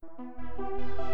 Música